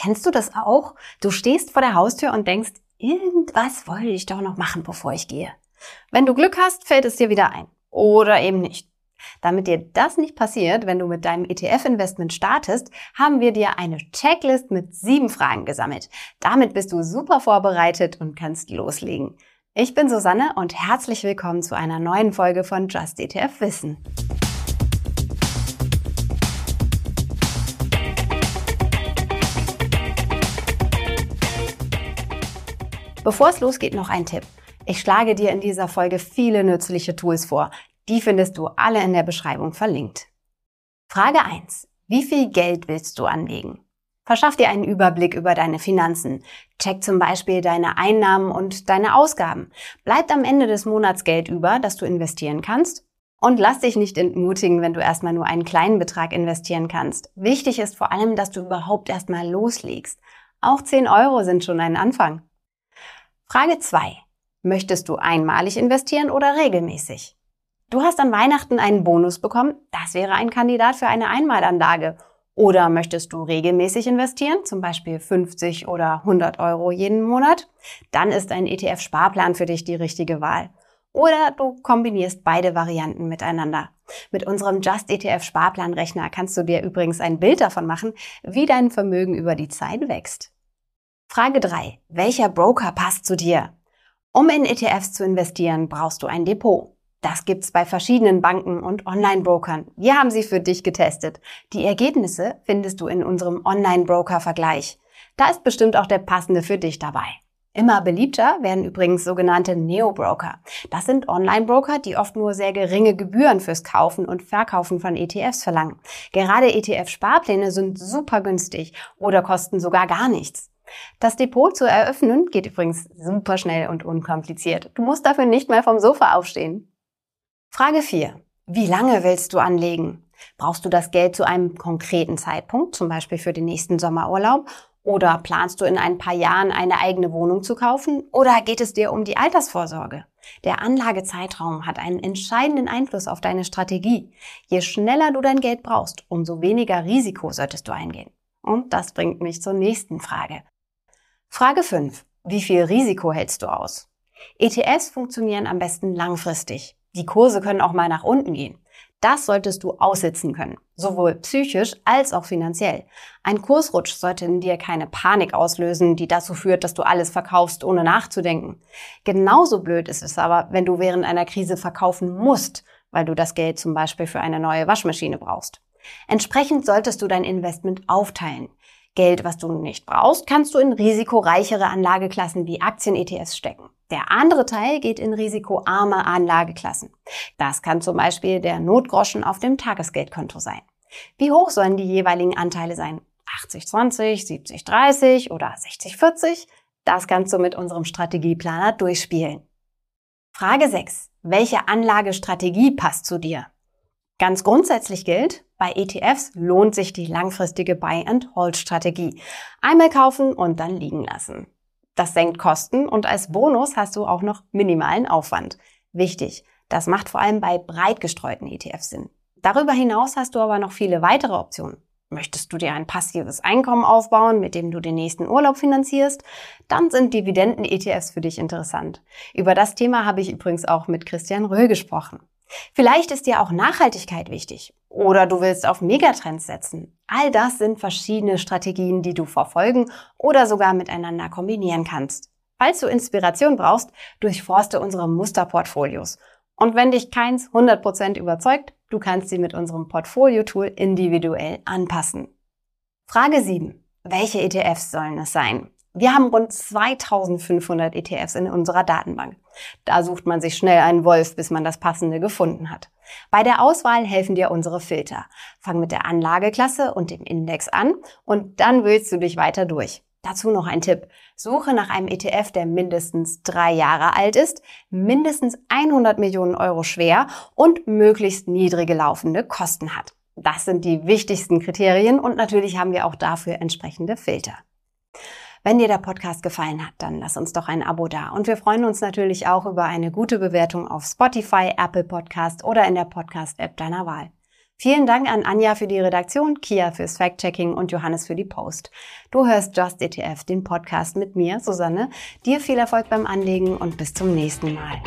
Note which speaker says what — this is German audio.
Speaker 1: Kennst du das auch? Du stehst vor der Haustür und denkst, irgendwas wollte ich doch noch machen, bevor ich gehe. Wenn du Glück hast, fällt es dir wieder ein. Oder eben nicht. Damit dir das nicht passiert, wenn du mit deinem ETF-Investment startest, haben wir dir eine Checklist mit sieben Fragen gesammelt. Damit bist du super vorbereitet und kannst loslegen. Ich bin Susanne und herzlich willkommen zu einer neuen Folge von Just ETF Wissen. Bevor es losgeht, noch ein Tipp. Ich schlage dir in dieser Folge viele nützliche Tools vor. Die findest du alle in der Beschreibung verlinkt. Frage 1. Wie viel Geld willst du anlegen? Verschaff dir einen Überblick über deine Finanzen. Check zum Beispiel deine Einnahmen und deine Ausgaben. Bleibt am Ende des Monats Geld über, das du investieren kannst? Und lass dich nicht entmutigen, wenn du erstmal nur einen kleinen Betrag investieren kannst. Wichtig ist vor allem, dass du überhaupt erstmal loslegst. Auch 10 Euro sind schon ein Anfang. Frage 2. Möchtest du einmalig investieren oder regelmäßig? Du hast an Weihnachten einen Bonus bekommen, das wäre ein Kandidat für eine Einmalanlage. Oder möchtest du regelmäßig investieren, zum Beispiel 50 oder 100 Euro jeden Monat? Dann ist ein ETF-Sparplan für dich die richtige Wahl. Oder du kombinierst beide Varianten miteinander. Mit unserem Just ETF Sparplanrechner kannst du dir übrigens ein Bild davon machen, wie dein Vermögen über die Zeit wächst. Frage 3. Welcher Broker passt zu dir? Um in ETFs zu investieren, brauchst du ein Depot. Das gibt's bei verschiedenen Banken und Online-Brokern. Wir haben sie für dich getestet. Die Ergebnisse findest du in unserem Online-Broker-Vergleich. Da ist bestimmt auch der passende für dich dabei. Immer beliebter werden übrigens sogenannte Neo-Broker. Das sind Online-Broker, die oft nur sehr geringe Gebühren fürs Kaufen und Verkaufen von ETFs verlangen. Gerade ETF-Sparpläne sind super günstig oder kosten sogar gar nichts. Das Depot zu eröffnen geht übrigens super schnell und unkompliziert. Du musst dafür nicht mehr vom Sofa aufstehen. Frage 4. Wie lange willst du anlegen? Brauchst du das Geld zu einem konkreten Zeitpunkt, zum Beispiel für den nächsten Sommerurlaub? Oder planst du in ein paar Jahren eine eigene Wohnung zu kaufen? Oder geht es dir um die Altersvorsorge? Der Anlagezeitraum hat einen entscheidenden Einfluss auf deine Strategie. Je schneller du dein Geld brauchst, umso weniger Risiko solltest du eingehen. Und das bringt mich zur nächsten Frage. Frage 5. Wie viel Risiko hältst du aus? ETFs funktionieren am besten langfristig. Die Kurse können auch mal nach unten gehen. Das solltest du aussitzen können, sowohl psychisch als auch finanziell. Ein Kursrutsch sollte in dir keine Panik auslösen, die dazu führt, dass du alles verkaufst, ohne nachzudenken. Genauso blöd ist es aber, wenn du während einer Krise verkaufen musst, weil du das Geld zum Beispiel für eine neue Waschmaschine brauchst. Entsprechend solltest du dein Investment aufteilen. Geld, was du nicht brauchst, kannst du in risikoreichere Anlageklassen wie Aktien-ETFs stecken. Der andere Teil geht in risikoarme Anlageklassen. Das kann zum Beispiel der Notgroschen auf dem Tagesgeldkonto sein. Wie hoch sollen die jeweiligen Anteile sein? 80-20, 70-30 oder 60-40? Das kannst du mit unserem Strategieplaner durchspielen. Frage 6. Welche Anlagestrategie passt zu dir? Ganz grundsätzlich gilt, bei ETFs lohnt sich die langfristige Buy-and-Hold-Strategie. Einmal kaufen und dann liegen lassen. Das senkt Kosten und als Bonus hast du auch noch minimalen Aufwand. Wichtig, das macht vor allem bei breit gestreuten ETFs Sinn. Darüber hinaus hast du aber noch viele weitere Optionen. Möchtest du dir ein passives Einkommen aufbauen, mit dem du den nächsten Urlaub finanzierst? Dann sind Dividenden-ETFs für dich interessant. Über das Thema habe ich übrigens auch mit Christian Röhl gesprochen. Vielleicht ist dir auch Nachhaltigkeit wichtig oder du willst auf Megatrends setzen. All das sind verschiedene Strategien, die du verfolgen oder sogar miteinander kombinieren kannst. Falls du Inspiration brauchst, durchforste unsere Musterportfolios. Und wenn dich keins 100% überzeugt, du kannst sie mit unserem Portfolio-Tool individuell anpassen. Frage 7. Welche ETFs sollen es sein? Wir haben rund 2500 ETFs in unserer Datenbank. Da sucht man sich schnell einen Wolf, bis man das passende gefunden hat. Bei der Auswahl helfen dir unsere Filter. Fang mit der Anlageklasse und dem Index an und dann wählst du dich weiter durch. Dazu noch ein Tipp. Suche nach einem ETF, der mindestens drei Jahre alt ist, mindestens 100 Millionen Euro schwer und möglichst niedrige laufende Kosten hat. Das sind die wichtigsten Kriterien und natürlich haben wir auch dafür entsprechende Filter. Wenn dir der Podcast gefallen hat, dann lass uns doch ein Abo da. Und wir freuen uns natürlich auch über eine gute Bewertung auf Spotify, Apple Podcast oder in der Podcast-App deiner Wahl. Vielen Dank an Anja für die Redaktion, Kia fürs Fact-Checking und Johannes für die Post. Du hörst Just ETF, den Podcast mit mir, Susanne. Dir viel Erfolg beim Anlegen und bis zum nächsten Mal.